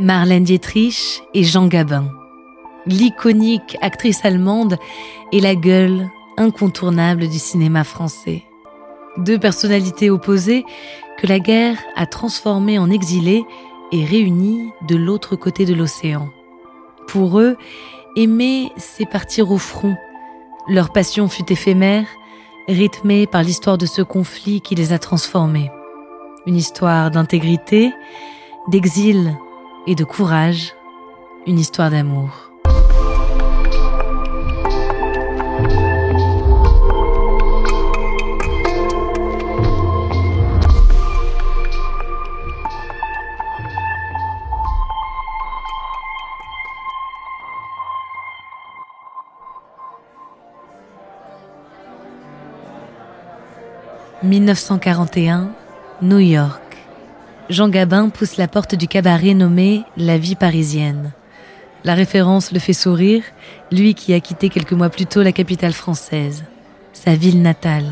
Marlène Dietrich et Jean Gabin. L'iconique actrice allemande et la gueule incontournable du cinéma français. Deux personnalités opposées que la guerre a transformées en exilés et réunies de l'autre côté de l'océan. Pour eux, aimer, c'est partir au front. Leur passion fut éphémère, rythmée par l'histoire de ce conflit qui les a transformés. Une histoire d'intégrité, d'exil et de courage, une histoire d'amour. 1941, New York. Jean Gabin pousse la porte du cabaret nommé La vie parisienne. La référence le fait sourire, lui qui a quitté quelques mois plus tôt la capitale française, sa ville natale.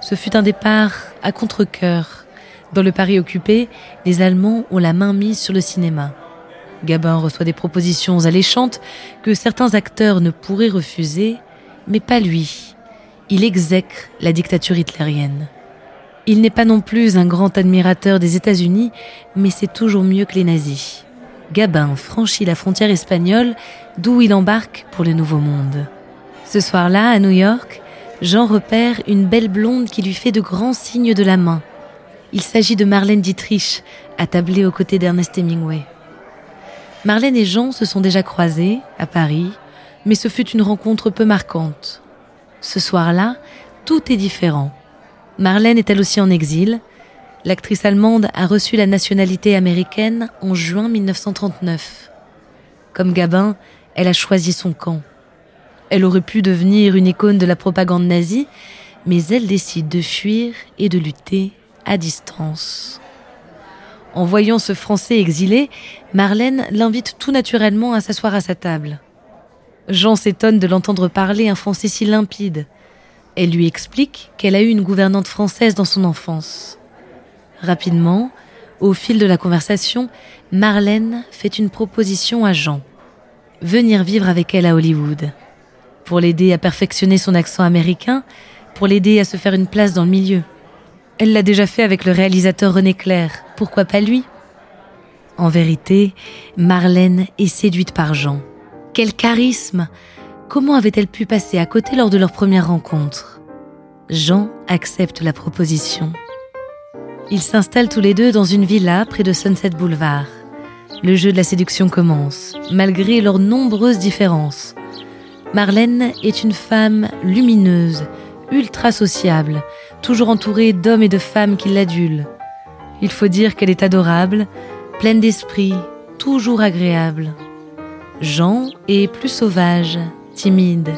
Ce fut un départ à contre-coeur. Dans le Paris occupé, les Allemands ont la main mise sur le cinéma. Gabin reçoit des propositions alléchantes que certains acteurs ne pourraient refuser, mais pas lui il exècre la dictature hitlérienne. Il n'est pas non plus un grand admirateur des États-Unis, mais c'est toujours mieux que les nazis. Gabin franchit la frontière espagnole, d'où il embarque pour le Nouveau Monde. Ce soir-là, à New York, Jean repère une belle blonde qui lui fait de grands signes de la main. Il s'agit de Marlène Dietrich, attablée aux côtés d'Ernest Hemingway. Marlène et Jean se sont déjà croisés, à Paris, mais ce fut une rencontre peu marquante. Ce soir-là, tout est différent. Marlène est elle aussi en exil. L'actrice allemande a reçu la nationalité américaine en juin 1939. Comme Gabin, elle a choisi son camp. Elle aurait pu devenir une icône de la propagande nazie, mais elle décide de fuir et de lutter à distance. En voyant ce Français exilé, Marlène l'invite tout naturellement à s'asseoir à sa table. Jean s'étonne de l'entendre parler un français si limpide. Elle lui explique qu'elle a eu une gouvernante française dans son enfance. Rapidement, au fil de la conversation, Marlène fait une proposition à Jean. Venir vivre avec elle à Hollywood. Pour l'aider à perfectionner son accent américain, pour l'aider à se faire une place dans le milieu. Elle l'a déjà fait avec le réalisateur René Clair, pourquoi pas lui? En vérité, Marlène est séduite par Jean. Quel charisme Comment avait-elle pu passer à côté lors de leur première rencontre? Jean accepte la proposition. Ils s'installent tous les deux dans une villa près de Sunset Boulevard. Le jeu de la séduction commence, malgré leurs nombreuses différences. Marlène est une femme lumineuse, ultra sociable, toujours entourée d'hommes et de femmes qui l'adulent. Il faut dire qu'elle est adorable, pleine d'esprit, toujours agréable. Jean est plus sauvage, timide.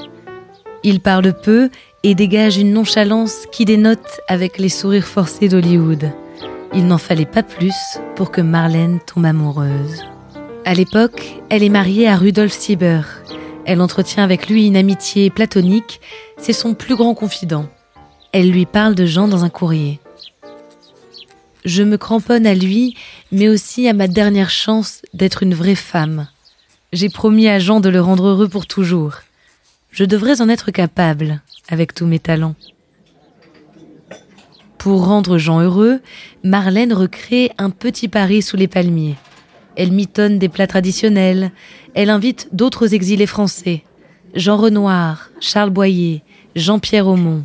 Il parle peu et dégage une nonchalance qui dénote avec les sourires forcés d'Hollywood. Il n'en fallait pas plus pour que Marlène tombe amoureuse. À l'époque, elle est mariée à Rudolf Sieber. Elle entretient avec lui une amitié platonique, c'est son plus grand confident. Elle lui parle de Jean dans un courrier. Je me cramponne à lui, mais aussi à ma dernière chance d'être une vraie femme. J'ai promis à Jean de le rendre heureux pour toujours. Je devrais en être capable, avec tous mes talents. Pour rendre Jean heureux, Marlène recrée un petit Paris sous les palmiers. Elle mitonne des plats traditionnels, elle invite d'autres exilés français. Jean Renoir, Charles Boyer, Jean-Pierre Aumont.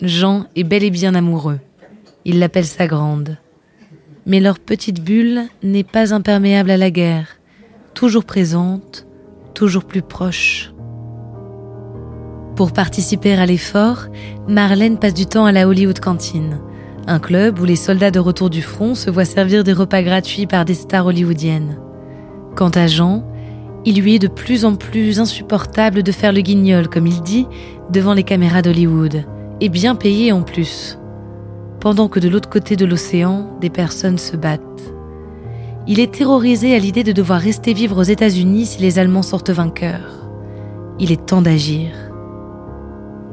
Jean est bel et bien amoureux. Il l'appelle sa grande. Mais leur petite bulle n'est pas imperméable à la guerre toujours présente, toujours plus proche. Pour participer à l'effort, Marlène passe du temps à la Hollywood Cantine, un club où les soldats de retour du front se voient servir des repas gratuits par des stars hollywoodiennes. Quant à Jean, il lui est de plus en plus insupportable de faire le guignol, comme il dit, devant les caméras d'Hollywood, et bien payé en plus. Pendant que de l'autre côté de l'océan, des personnes se battent. Il est terrorisé à l'idée de devoir rester vivre aux États-Unis si les Allemands sortent vainqueurs. Il est temps d'agir.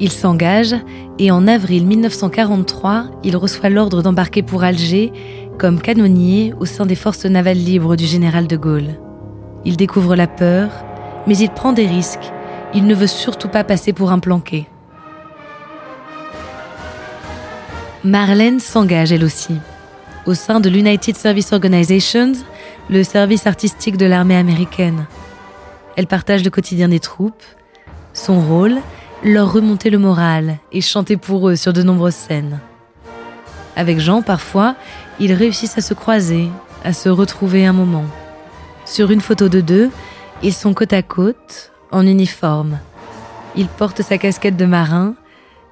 Il s'engage et en avril 1943, il reçoit l'ordre d'embarquer pour Alger comme canonnier au sein des forces navales libres du général de Gaulle. Il découvre la peur, mais il prend des risques. Il ne veut surtout pas passer pour un planqué. Marlène s'engage elle aussi. Au sein de l'United Service Organizations, le service artistique de l'armée américaine. Elle partage le quotidien des troupes. Son rôle, leur remonter le moral et chanter pour eux sur de nombreuses scènes. Avec Jean, parfois, ils réussissent à se croiser, à se retrouver un moment. Sur une photo de deux, ils sont côte à côte, en uniforme. Il porte sa casquette de marin,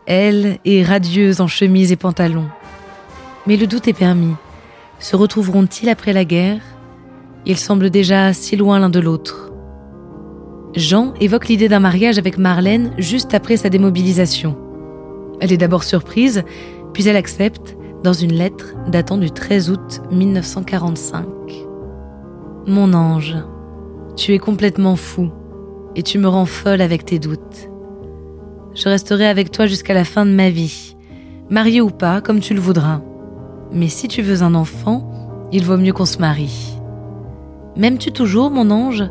elle est radieuse en chemise et pantalon. Mais le doute est permis. Se retrouveront-ils après la guerre? Ils semblent déjà si loin l'un de l'autre. Jean évoque l'idée d'un mariage avec Marlène juste après sa démobilisation. Elle est d'abord surprise, puis elle accepte dans une lettre datant du 13 août 1945. Mon ange, tu es complètement fou et tu me rends folle avec tes doutes. Je resterai avec toi jusqu'à la fin de ma vie, marié ou pas, comme tu le voudras. Mais si tu veux un enfant, il vaut mieux qu'on se marie. M'aimes-tu toujours, mon ange?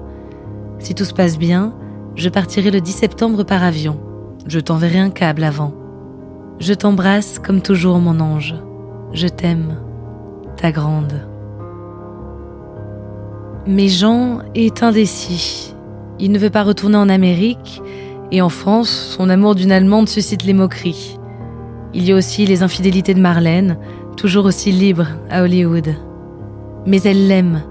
Si tout se passe bien, je partirai le 10 septembre par avion. Je t'enverrai un câble avant. Je t'embrasse comme toujours, mon ange. Je t'aime, ta grande. Mais Jean est indécis. Il ne veut pas retourner en Amérique, et en France, son amour d'une Allemande suscite les moqueries. Il y a aussi les infidélités de Marlène, toujours aussi libre à Hollywood. Mais elle l'aime.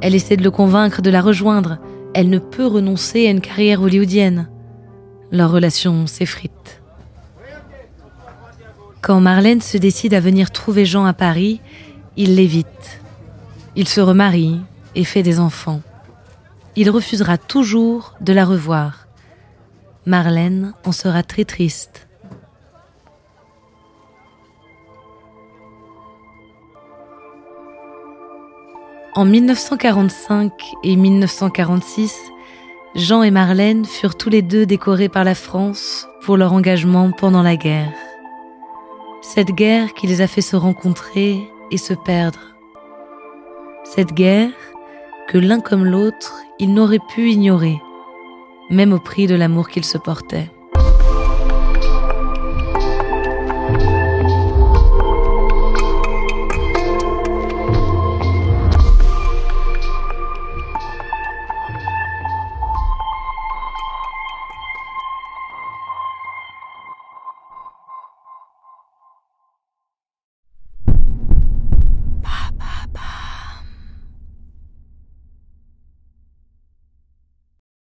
Elle essaie de le convaincre de la rejoindre. Elle ne peut renoncer à une carrière hollywoodienne. Leur relation s'effrite. Quand Marlène se décide à venir trouver Jean à Paris, il l'évite. Il se remarie et fait des enfants. Il refusera toujours de la revoir. Marlène en sera très triste. En 1945 et 1946, Jean et Marlène furent tous les deux décorés par la France pour leur engagement pendant la guerre. Cette guerre qui les a fait se rencontrer et se perdre. Cette guerre que l'un comme l'autre, ils n'auraient pu ignorer, même au prix de l'amour qu'ils se portaient.